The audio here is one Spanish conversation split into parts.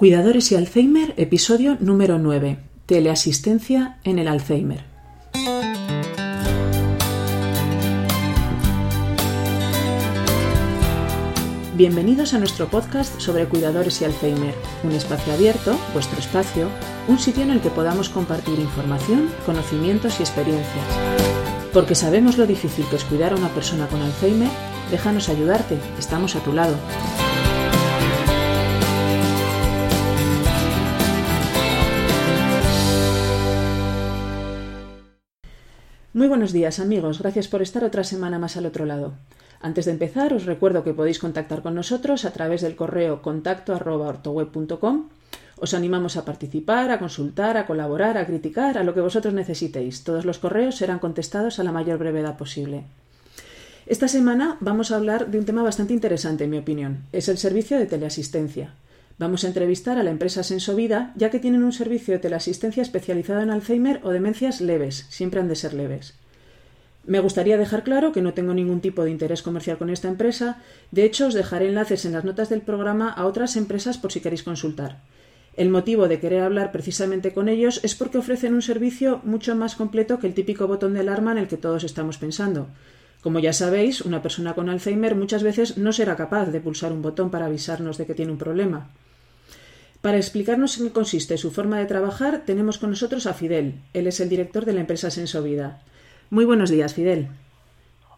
Cuidadores y Alzheimer, episodio número 9. Teleasistencia en el Alzheimer. Bienvenidos a nuestro podcast sobre cuidadores y Alzheimer, un espacio abierto, vuestro espacio, un sitio en el que podamos compartir información, conocimientos y experiencias. Porque sabemos lo difícil que es cuidar a una persona con Alzheimer, déjanos ayudarte, estamos a tu lado. Muy buenos días amigos, gracias por estar otra semana más al otro lado. Antes de empezar, os recuerdo que podéis contactar con nosotros a través del correo contacto Os animamos a participar, a consultar, a colaborar, a criticar, a lo que vosotros necesitéis. Todos los correos serán contestados a la mayor brevedad posible. Esta semana vamos a hablar de un tema bastante interesante, en mi opinión. Es el servicio de teleasistencia. Vamos a entrevistar a la empresa Sensovida, ya que tienen un servicio de teleasistencia especializado en Alzheimer o demencias leves, siempre han de ser leves. Me gustaría dejar claro que no tengo ningún tipo de interés comercial con esta empresa, de hecho os dejaré enlaces en las notas del programa a otras empresas por si queréis consultar. El motivo de querer hablar precisamente con ellos es porque ofrecen un servicio mucho más completo que el típico botón de alarma en el que todos estamos pensando. Como ya sabéis, una persona con Alzheimer muchas veces no será capaz de pulsar un botón para avisarnos de que tiene un problema. Para explicarnos en qué consiste su forma de trabajar, tenemos con nosotros a Fidel. Él es el director de la empresa Sensovida. Muy buenos días, Fidel.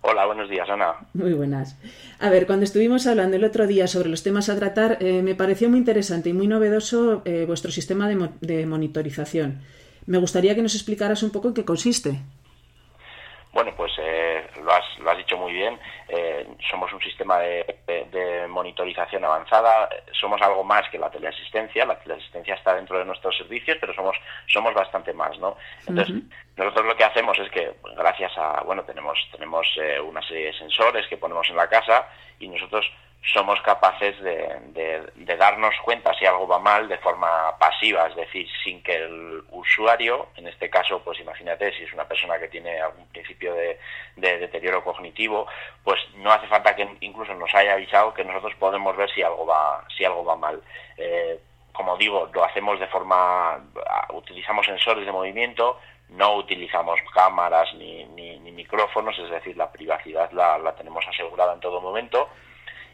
Hola, buenos días, Ana. Muy buenas. A ver, cuando estuvimos hablando el otro día sobre los temas a tratar, eh, me pareció muy interesante y muy novedoso eh, vuestro sistema de, de monitorización. Me gustaría que nos explicaras un poco en qué consiste. Bueno, pues eh, lo, has, lo has dicho muy bien. Eh, somos un sistema de, monitorización avanzada. Somos algo más que la teleasistencia. La teleasistencia está dentro de nuestros servicios, pero somos somos bastante más, ¿no? Entonces, nosotros lo que hacemos es que, gracias a, bueno, tenemos tenemos eh, una serie de sensores que ponemos en la casa y nosotros somos capaces de, darnos cuenta si algo va mal de forma pasiva, es decir, sin que el usuario, en este caso, pues imagínate si es una persona que tiene algún principio de, deterioro cognitivo, pues no hace falta que incluso nos haya avisado que nosotros podemos ver si algo va, si algo va mal. Eh, como digo, lo hacemos de forma, utilizamos sensores de movimiento, no utilizamos cámaras ni, micrófonos, es decir, la privacidad la, la tenemos asegurada en todo momento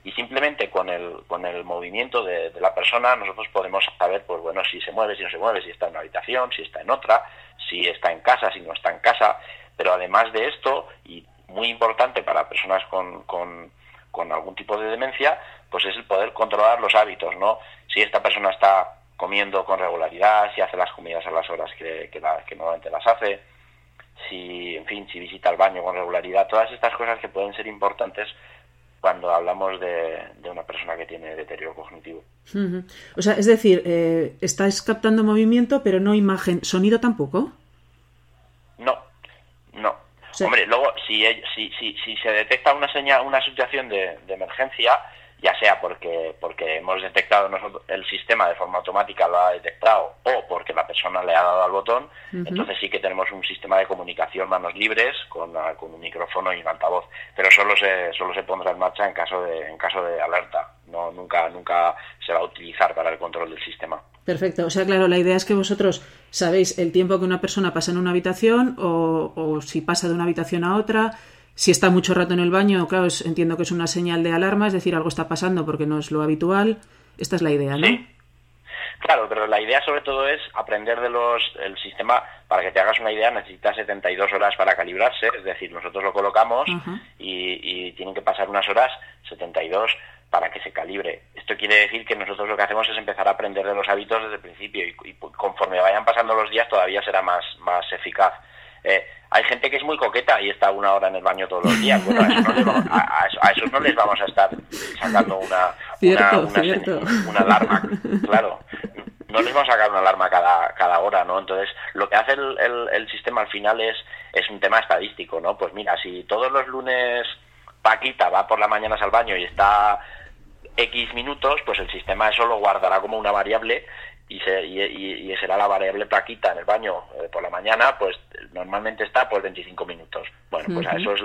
y simplemente con el, con el movimiento de, la persona nosotros podemos saber, pues bueno, si se mueve, si no se mueve, si está en una habitación, si está en otra, si está en casa, si no está en casa, pero además de esto, y muy importante para personas con, con, algún tipo de demencia, pues es el poder controlar los hábitos, ¿no? Si esta persona está comiendo con regularidad, si hace las comidas a las horas que, que, que normalmente las hace, si, en fin, si visita el baño con regularidad, todas estas cosas que pueden ser importantes cuando hablamos de, una persona que tiene deterioro cognitivo. O sea, es decir, eh, estáis captando movimiento, pero no imagen, sonido tampoco. No, no. Hombre, luego si, si, si, si, se detecta una señal, una situación de, de emergencia, ya sea porque, porque hemos detectado nosotros, el sistema de forma automática lo ha detectado o porque la persona le ha dado al botón, entonces sí que tenemos un sistema de comunicación manos libres con, ah, con, un micrófono y un altavoz, pero solo se, solo se pondrá en marcha en caso de, en caso de alerta, no nunca, nunca se va a utilizar para el control del sistema. Perfecto, o sea, claro, la idea es que vosotros sabéis el tiempo que una persona pasa en una habitación o, o si pasa de una habitación a otra, si está mucho rato en el baño, claro, entiendo que es una señal de alarma, es decir, algo está pasando porque no es lo habitual. Esta es la idea, ¿no? Sí. Claro, pero la idea sobre todo es aprender de los el sistema, para que te hagas una idea, necesita 72 horas para calibrarse, es decir, nosotros lo colocamos y, tienen que pasar unas horas, 72, para que se calibre. Esto quiere decir que nosotros lo que hacemos es empezar a aprender de los hábitos desde el principio y, y conforme vayan pasando los días todavía será más, más eficaz. Eh, hay gente que es muy coqueta y está una hora en el baño todos los días. Bueno, a, esos no les vamos a estar sacando una, una, alarma, claro. No les vamos a sacar una alarma cada, cada hora, ¿no? Entonces, lo que hace el, el, sistema al final es, es un tema estadístico, ¿no? Pues mira, si todos los lunes Paquita va por la mañana al baño y está X minutos, pues el sistema eso lo guardará como una variable y, se, y, será la variable plaquita en el baño eh, por la mañana, pues normalmente está por 25 minutos. Bueno, pues a eso es,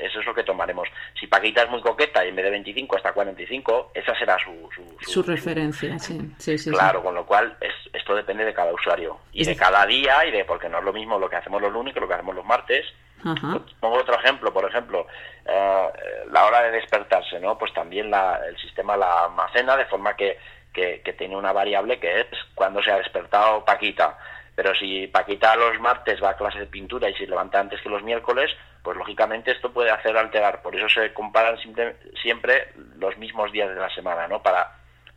eso es lo que tomaremos. Si Paquita es muy coqueta y en vez de 25 hasta 45, esa será su... Su, referencia, sí. sí, sí claro, con lo cual es, esto depende de cada usuario y de cada día y de... porque no es lo mismo lo que hacemos los lunes que lo que hacemos los martes. Pongo otro ejemplo, por ejemplo, eh, la hora de despertarse, ¿no? Pues también la, el sistema la almacena de forma que que, tiene una variable que es cuando se ha despertado Paquita. Pero si Paquita los martes va a clase de pintura y se levanta antes que los miércoles, pues lógicamente esto puede hacer alterar. Por eso se comparan siempre, los mismos días de la semana, ¿no? Para,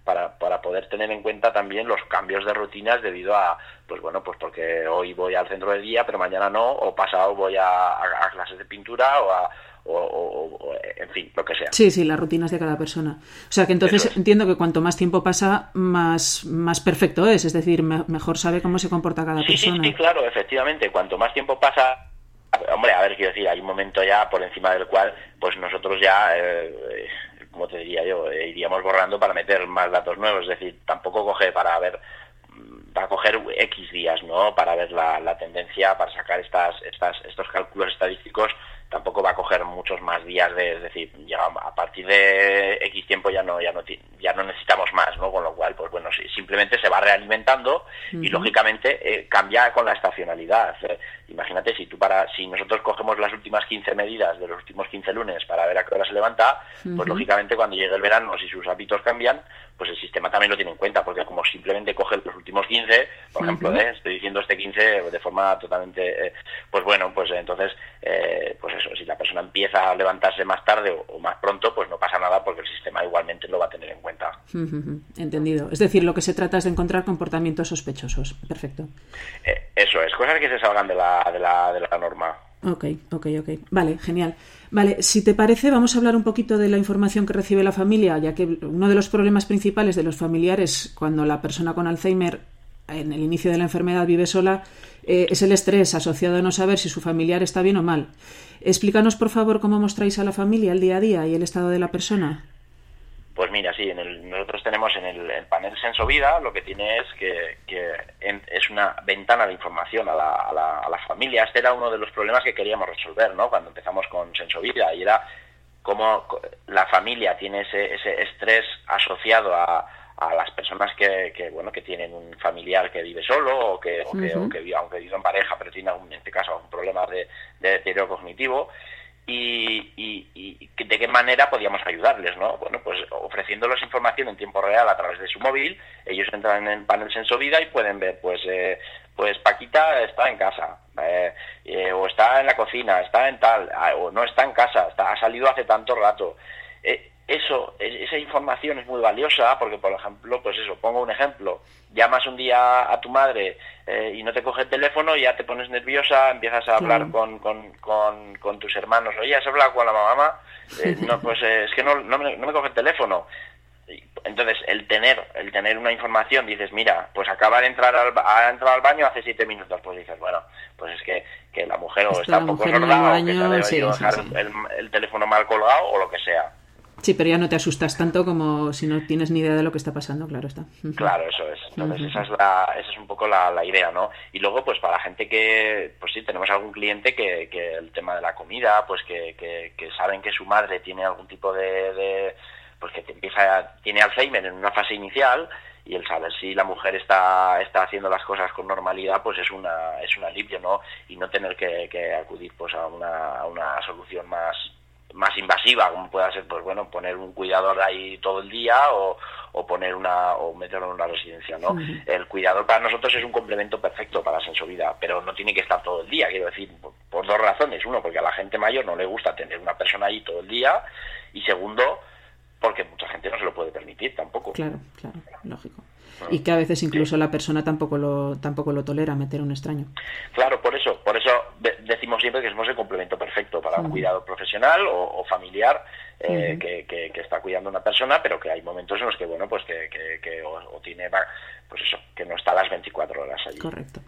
para, para, poder tener en cuenta también los cambios de rutinas debido a, pues bueno, pues porque hoy voy al centro de día, pero mañana no, o pasado voy a, a clases de pintura o a, o, en fin, lo que sea. Sí, sí, las rutinas de cada persona. O sea que entonces entiendo que cuanto más tiempo pasa, más, más perfecto es, es decir, mejor sabe cómo se comporta cada persona. Sí, sí, claro, efectivamente, cuanto más tiempo pasa, hombre, a ver, quiero decir, hay un momento ya por encima del cual, pues nosotros ya, eh, como te diría yo, eh, iríamos borrando para meter más datos nuevos, es decir, tampoco coge para ver va a coger X días, ¿no? Para ver la, la tendencia, para sacar estas, estas, estos cálculos estadísticos tampoco va a coger muchos más días de, es decir, ya a partir de X tiempo ya no, ya no, ya no necesitamos más, ¿no? Con lo cual, pues bueno, simplemente se va realimentando y lógicamente eh, cambia con la estacionalidad. Imagínate si tú para, si nosotros cogemos las últimas 15 medidas de los últimos 15 lunes para ver a qué hora se levanta, pues lógicamente cuando llegue el verano, si sus hábitos cambian, pues el sistema también lo tiene en cuenta, porque como simplemente coge los últimos 15, por ejemplo, ¿eh? estoy diciendo este 15 de forma totalmente, eh, pues bueno, pues entonces, eh, pues eso, si la persona empieza a levantarse más tarde o, más pronto, pues no pasa nada porque el sistema igualmente lo va a tener en cuenta. Entendido. Es decir, lo que se trata es de encontrar comportamientos sospechosos. Perfecto. eso es, cosas que se salgan de la, de la, de la norma. Ok, ok, ok. Vale, genial. Vale, si te parece, vamos a hablar un poquito de la información que recibe la familia, ya que uno de los problemas principales de los familiares cuando la persona con Alzheimer en el inicio de la enfermedad vive sola eh, es el estrés asociado a no saber si su familiar está bien o mal. Explícanos, por favor, cómo mostráis a la familia el día a día y el estado de la persona. Pues mira, sí, en el, nosotros tenemos en el, panel Senso Vida, lo que tiene es que, es una ventana de información a la, a, la, familia. Este era uno de los problemas que queríamos resolver, ¿no? Cuando empezamos con Senso Vida, y era cómo la familia tiene ese, ese estrés asociado a, a las personas que, que, bueno que tienen un familiar que vive solo o que, o que, vive, aunque vive en pareja pero tiene en este caso algún problema de, de deterioro cognitivo y, de qué manera podíamos ayudarles, ¿no? Bueno, pues ofreciéndoles información en tiempo real a través de su móvil, ellos entran en el panel Sensovida y pueden ver, pues, eh, pues Paquita está en casa, eh, eh, o está en la cocina, está en tal, ah, o no está en casa, está, ha salido hace tanto rato eso, esa información es muy valiosa porque, por ejemplo, pues eso, pongo un ejemplo, llamas un día a tu madre eh, y no te coge el teléfono, ya te pones nerviosa, empiezas a hablar con, con, con, tus hermanos, oye, ¿has hablado con la mamá? Eh, no, pues eh, es que no, no, me, no me coge el teléfono. Entonces, el tener, el tener una información, dices, mira, pues acaba de entrar al, ha entrado al baño hace siete minutos, pues dices, bueno, pues es que, que la mujer o está, un poco sorda o que se ha dejar el, el teléfono mal colgado o lo que sea. Sí, pero ya no te asustas tanto como si no tienes ni idea de lo que está pasando, claro está. Claro, eso es. Entonces, esa, es la, esa es un poco la, la, idea, ¿no? Y luego, pues para la gente que, pues sí, tenemos algún cliente que, que el tema de la comida, pues que, que, saben que su madre tiene algún tipo de, de pues que empieza, tiene Alzheimer en una fase inicial y el saber si la mujer está, está haciendo las cosas con normalidad, pues es una, es un alivio, ¿no? Y no tener que, que acudir pues a una, a una solución más más invasiva, como pueda ser, pues bueno, poner un cuidador ahí todo el día o, o poner una o meterlo en una residencia, ¿no? El cuidador para nosotros es un complemento perfecto para la sensovida, pero no tiene que estar todo el día, quiero decir, por, dos razones. Uno, porque a la gente mayor no le gusta tener una persona ahí todo el día y segundo, porque mucha gente no se lo puede permitir tampoco. Claro, claro, lógico. Y que a veces incluso la persona tampoco lo tampoco lo tolera meter un extraño. Claro, por eso, por eso decimos siempre que somos el complemento perfecto para un cuidado profesional o, familiar eh, que, que, está cuidando a una persona, pero que hay momentos en los que bueno, pues que, que o, tiene pues eso, que no está a las 24 horas allí. Correcto.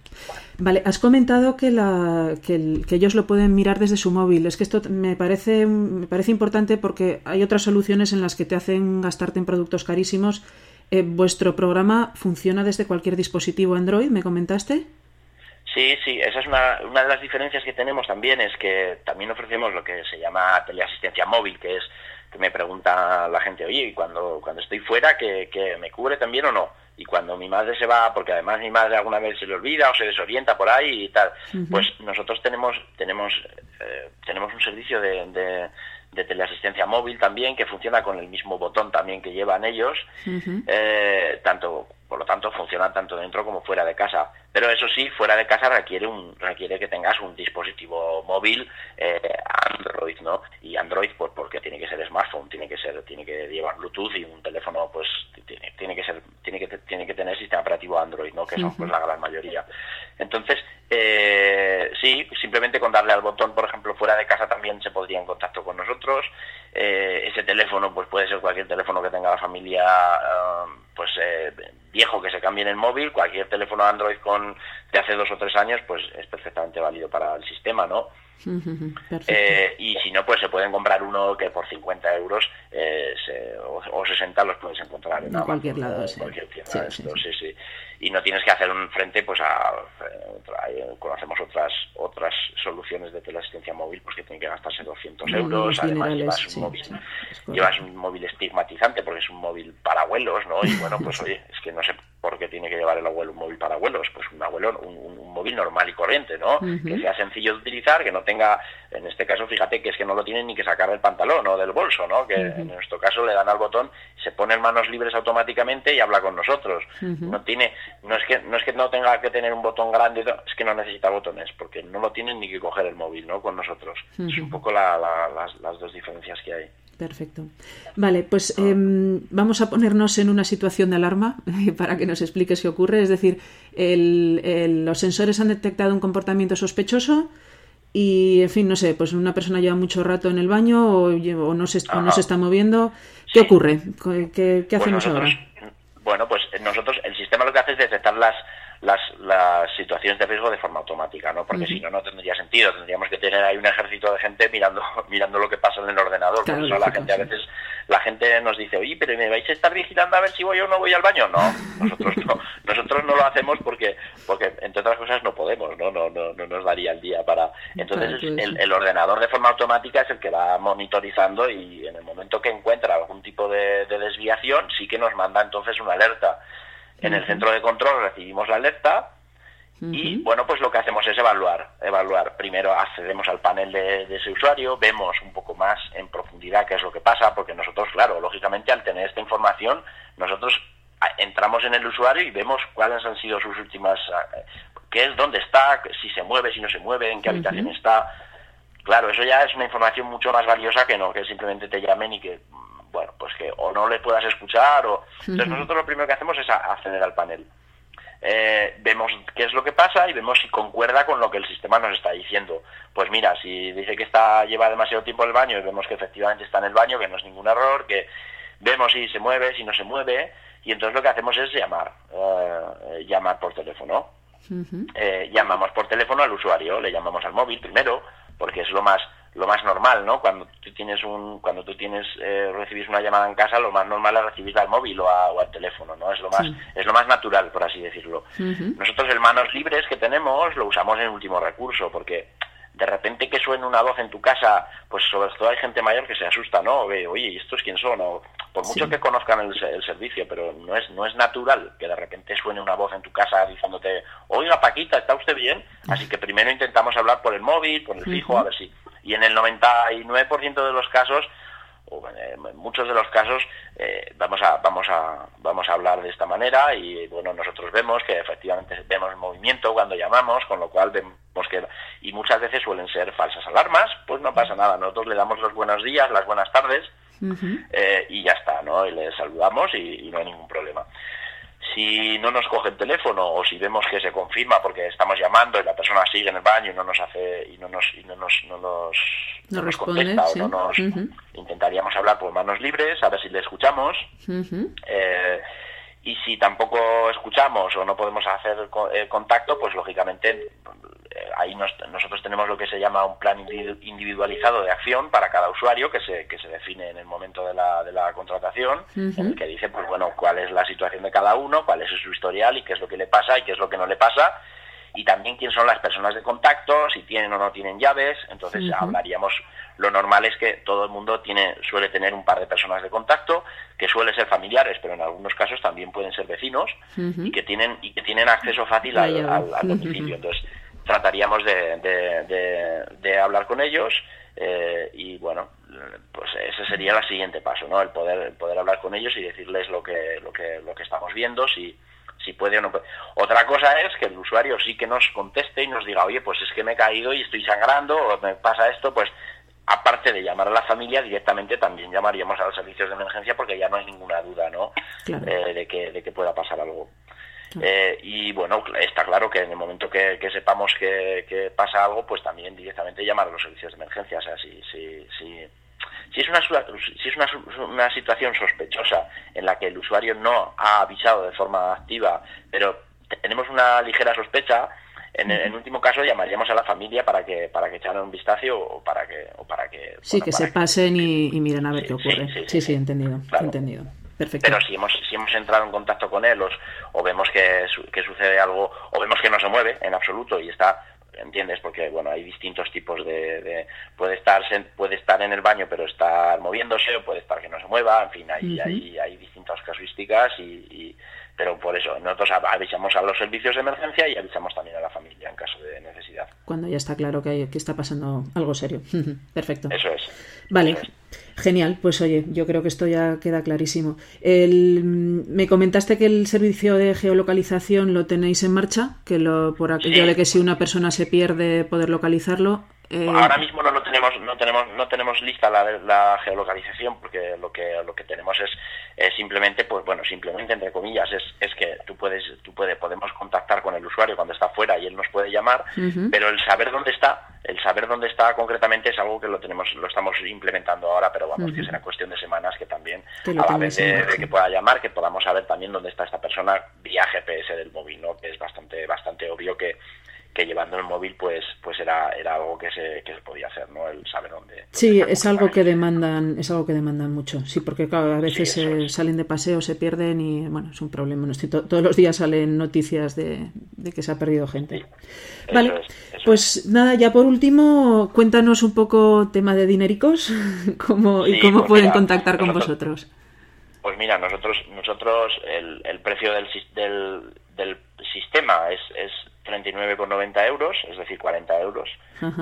Vale, has comentado que, la, que, que, ellos lo pueden mirar desde su móvil. Es que esto me parece, me parece importante porque hay otras soluciones en las que te hacen gastarte en productos carísimos Eh, ¿Vuestro programa funciona desde cualquier dispositivo Android, me comentaste? Sí, sí, esa es una, una de las diferencias que tenemos también, es que también ofrecemos lo que se llama teleasistencia móvil, que es que me pregunta la gente, oye, ¿y cuando, cuando estoy fuera, que, que me cubre también o no? Y cuando mi madre se va, porque además mi madre alguna vez se le olvida o se desorienta por ahí y tal, pues nosotros tenemos, tenemos, eh, tenemos un servicio de, de, de, teleasistencia móvil también que funciona con el mismo botón también que llevan ellos, eh, tanto por lo tanto funciona tanto dentro como fuera de casa. Pero eso sí, fuera de casa requiere un requiere que tengas un dispositivo móvil eh, Android, ¿no? Y Android pues porque tiene que ser smartphone, tiene que ser tiene que llevar Bluetooth y un teléfono pues tiene, tiene que ser tiene que tiene que tener sistema operativo Android, ¿no? Que son pues la gran mayoría. Entonces, eh, sí, simplemente con darle al botón, por ejemplo, fuera de casa también se podría en contacto con nosotros. Eh, ese teléfono pues puede ser cualquier teléfono que tenga la familia uh, pues eh, viejo que se cambie en el móvil, cualquier teléfono Android con de hace dos o tres años, pues es perfectamente válido para el sistema, ¿no? eh, y si no, pues se pueden comprar uno que por 50 euros eh, se, o, o, 60 los puedes encontrar en, en cualquier lado, sí. cualquier tienda sí, esto, sí, sí. Y no tienes que hacer un frente, pues a, conocemos otras otras soluciones de teleasistencia móvil, pues que tienen que gastarse 200 euros, además llevas un móvil, llevas un móvil estigmatizante porque es un móvil para abuelos, ¿no? Y bueno, pues oye, es que no sé por qué tiene que llevar el abuelo un móvil para abuelos, pues un abuelo, un, un móvil normal y corriente, ¿no? Uh -huh. Que sea sencillo de utilizar, que no tenga, en este caso, fíjate que es que no lo tienen ni que sacar del pantalón o del bolso, ¿no? Que uh -huh. en nuestro caso le dan al botón, se pone en manos libres automáticamente y habla con nosotros. Uh -huh. No tiene, no es que no es que no tenga que tener un botón grande, es que no necesita botones, porque no lo tienen ni que coger el móvil, ¿no? Con nosotros. Es un poco la, la, las, las dos diferencias que hay. Perfecto. Vale, pues eh, vamos a ponernos en una situación de alarma para que nos expliques qué ocurre. Es decir, el, el, los sensores han detectado un comportamiento sospechoso y, en fin, no sé, pues una persona lleva mucho rato en el baño o, o, no, se, o no, se, está moviendo. ¿Qué sí. ocurre? ¿Qué, qué hacemos bueno, nosotros, ahora? Bueno, pues nosotros, el sistema lo que hace es detectar las, las, las situaciones de riesgo de forma automática, ¿no? Porque uh -huh. si no, no tendría sentido. Tendríamos que tener ahí un ejército de gente mirando mirando lo que pasa en el ordenador. Claro, Por eso la gente a veces la gente nos dice, oye, pero ¿me vais a estar vigilando a ver si voy o no voy al baño? No, nosotros no, nosotros no lo hacemos porque, porque entre otras cosas no podemos, ¿no? No, no, no nos daría el día para... Entonces el, el, ordenador de forma automática es el que va monitorizando y en el momento que encuentra algún tipo de, de desviación sí que nos manda entonces una alerta. En el centro de control recibimos la alerta y bueno, pues lo que hacemos es evaluar, evaluar. Primero accedemos al panel de, de, ese usuario, vemos un poco más en profundidad qué es lo que pasa, porque nosotros, claro, lógicamente al tener esta información, nosotros entramos en el usuario y vemos cuáles han sido sus últimas, qué es, dónde está, si se mueve, si no se mueve, en qué habitación uh -huh. está. Claro, eso ya es una información mucho más valiosa que no que simplemente te llamen y que bueno, pues que o no le puedas escuchar o... Entonces nosotros lo primero que hacemos es acceder al panel. Eh, vemos qué es lo que pasa y vemos si concuerda con lo que el sistema nos está diciendo. Pues mira, si dice que está lleva demasiado tiempo en el baño y vemos que efectivamente está en el baño, que no es ningún error, que vemos si se mueve, si no se mueve, y entonces lo que hacemos es llamar, eh, llamar por teléfono. Uh -huh. eh, llamamos por teléfono al usuario, le llamamos al móvil primero, porque es lo más lo más normal, ¿no? Cuando tú tienes un, cuando tú tienes eh, recibís una llamada en casa, lo más normal es recibirla al móvil o, a, o al teléfono, ¿no? Es lo más, sí. es lo más natural, por así decirlo. Uh -huh. Nosotros el manos libres que tenemos lo usamos en último recurso, porque de repente que suene una voz en tu casa, pues sobre todo hay gente mayor que se asusta, ¿no? Oye, ¿y estos quién son? O, por mucho sí. que conozcan el, el, servicio, pero no es, no es natural que de repente suene una voz en tu casa diciéndote, oiga Paquita, ¿está usted bien? Así que primero intentamos hablar por el móvil, por el fijo, uh -huh. a ver si y en el 99% de los casos o en muchos de los casos eh, vamos a vamos a vamos a hablar de esta manera y bueno nosotros vemos que efectivamente vemos movimiento cuando llamamos con lo cual vemos que y muchas veces suelen ser falsas alarmas pues no pasa nada nosotros le damos los buenos días las buenas tardes uh -huh. eh, y ya está no y le saludamos y, y no hay ningún problema si no nos coge el teléfono o si vemos que se confirma porque estamos llamando y la persona sigue en el baño y no nos hace y no nos y no nos no nos, no no nos contesta sí. o no nos uh -huh. intentaríamos hablar por manos libres a ver si le escuchamos uh -huh. eh, y si tampoco escuchamos o no podemos hacer eh, contacto, pues lógicamente eh, ahí nosotros tenemos lo que se llama un plan individualizado de acción para cada usuario que se, que se define en el momento de la, de la contratación, en el que dice, pues bueno, cuál es la situación de cada uno, cuál es su historial y qué es lo que le pasa y qué es lo que no le pasa y también quién son las personas de contacto, si tienen o no tienen llaves. Entonces hablaríamos, lo normal es que todo el mundo tiene, suele tener un par de personas de contacto, que suele ser familiares, pero en algunos casos también pueden ser vecinos y que tienen y que tienen acceso fácil al, al, domicilio. Entonces trataríamos de, de, hablar con ellos. Eh, y bueno, pues ese sería el siguiente paso, ¿no? El poder, el poder hablar con ellos y decirles lo que, lo que, lo que estamos viendo, si, si puede o no puede. Otra cosa es que el usuario sí que nos conteste y nos diga, oye, pues es que me he caído y estoy sangrando o me pasa esto, pues aparte de llamar a la familia, directamente también llamaríamos a los servicios de emergencia porque ya no hay ninguna duda, ¿no? Eh, de, que, de que pueda pasar algo. Eh, y bueno, está claro que en el momento que, sepamos que, pasa algo, pues también directamente llamar a los servicios de emergencia. O sea, si, si, si, si es, una, si es una, una situación sospechosa en la que el usuario no ha avisado de forma activa, pero tenemos una ligera sospecha, en el último caso llamaríamos a la familia para que para que echaran un vistazo o para que o para que sí que se pasen y, miren a ver qué ocurre. sí sí, entendido entendido. Perfecto. Pero si hemos si hemos entrado en contacto con él o, vemos que, que sucede algo o vemos que no se mueve en absoluto y está ¿entiendes? Porque, bueno, hay distintos tipos de... puede, estar, puede estar en el baño pero estar moviéndose o puede estar que no se mueva, en fin, hay, hay, hay distintas casuísticas y, pero por eso nosotros avisamos a los servicios de emergencia y avisamos también a la familia en caso de necesidad. Cuando ya está claro que, hay, que está pasando algo serio. Perfecto. Eso es. Vale. Genial, pues oye, yo creo que esto ya queda clarísimo. El, me comentaste que el servicio de geolocalización lo tenéis en marcha, que lo por aquello de que si una persona se pierde poder localizarlo. Eh, Ahora mismo no lo tenemos, no tenemos, no tenemos lista la, la geolocalización porque lo que lo que tenemos es, simplemente, pues bueno, simplemente entre comillas es, es que tú puedes, tú puedes, podemos contactar con el usuario cuando está fuera y él nos puede llamar, pero el saber dónde está, el saber dónde está concretamente es algo que lo tenemos, lo estamos implementando ahora, pero vamos que será cuestión de semanas que también a la vez de, que pueda llamar, que podamos saber también dónde está esta persona vía GPS del móvil, ¿no? Que es bastante, bastante obvio que que llevando el móvil pues pues era era algo que se, que se podía hacer no el saber dónde sí es algo que demandan es algo que demandan mucho sí porque claro a veces salen de paseo se pierden y bueno es un problema no todos los días salen noticias de, que se ha perdido gente. Vale pues nada ya por último cuéntanos un poco tema de dinericos cómo y cómo pues pueden contactar con vosotros. pues mira nosotros nosotros el, el precio del, del, del sistema es, es 39,90 euros, es decir, 40 euros.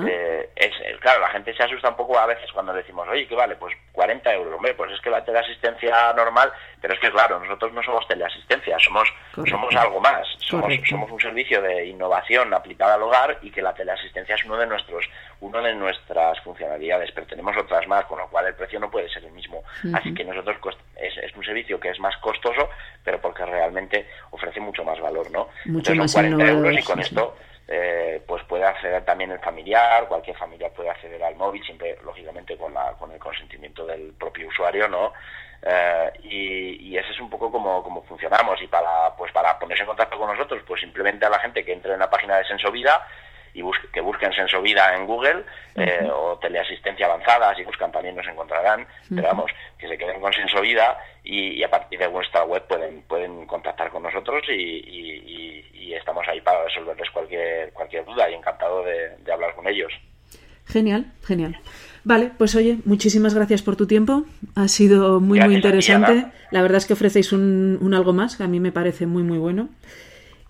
Eh, es, eh, claro, la gente se asusta un poco a veces cuando decimos, oye, ¿qué vale? Pues 40 euros. Hombre, pues es que la teleasistencia normal, pero es que claro, nosotros no somos teleasistencia, somos, somos algo más. Somos, somos un servicio de innovación aplicada al hogar y que la teleasistencia es uno de nuestros, uno de nuestras funcionalidades, pero tenemos otras más, con lo cual el precio no puede ser el mismo. Así que nosotros es, es, un servicio que es más costoso, pero porque realmente ofrece mucho más valor, ¿no? Mucho más 40 euros y con esto eh, pues puede acceder también el familiar, cualquier familiar puede acceder al móvil, siempre lógicamente con, la, con el consentimiento del propio usuario, ¿no? Eh, y, ese es un poco como, funcionamos y para pues para ponerse en contacto con nosotros pues simplemente a la gente que entre en la página de Sensovida y que busquen Sensovida en Google eh, o teleasistencia avanzada, si buscan también nos encontrarán, pero vamos, que se queden con Sensovida y, y, a partir de vuestra web pueden pueden contactar con nosotros y, estamos ahí para resolverles cualquier cualquier duda y encantado de, hablar con ellos. Genial, genial. Vale, pues oye, muchísimas gracias por tu tiempo. Ha sido muy, muy interesante. La verdad es que ofrecéis un, un, algo más, que a mí me parece muy, muy bueno.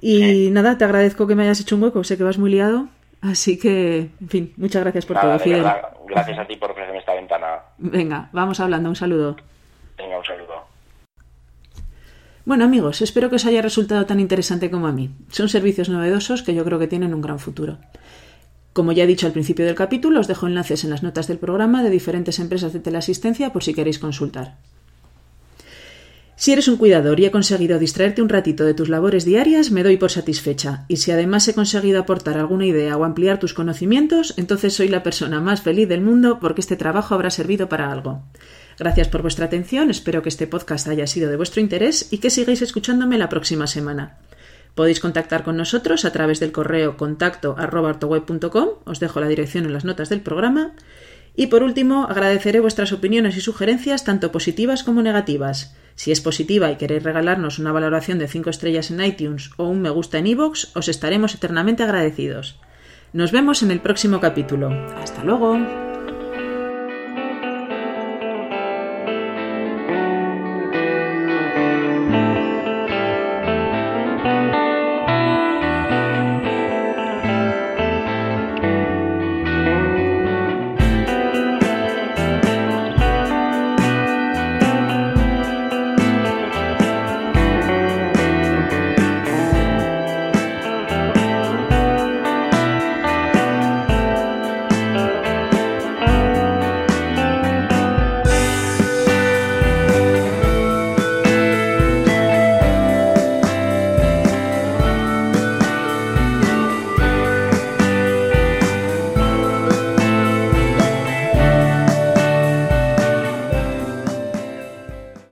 Y nada, te agradezco que me hayas hecho un hueco, sé que vas muy liado, así que, en fin, muchas gracias por todo, Fidel. gracias a ti por ofrecerme esta ventana. Venga, vamos hablando, un saludo. Venga, un saludo. Bueno amigos, espero que os haya resultado tan interesante como a mí. Son servicios novedosos que yo creo que tienen un gran futuro. Como ya he dicho al principio del capítulo, os dejo enlaces en las notas del programa de diferentes empresas de teleasistencia por si queréis consultar. Si eres un cuidador y he conseguido distraerte un ratito de tus labores diarias, me doy por satisfecha. Y si además he conseguido aportar alguna idea o ampliar tus conocimientos, entonces soy la persona más feliz del mundo porque este trabajo habrá servido para algo. Gracias por vuestra atención, espero que este podcast haya sido de vuestro interés y que sigáis escuchándome la próxima semana. Podéis contactar con nosotros a través del correo contacto os dejo la dirección en las notas del programa. Y por último, agradeceré vuestras opiniones y sugerencias, tanto positivas como negativas. Si es positiva y queréis regalarnos una valoración de 5 estrellas en iTunes o un me gusta en iVoox, os estaremos eternamente agradecidos. Nos vemos en el próximo capítulo. Hasta luego.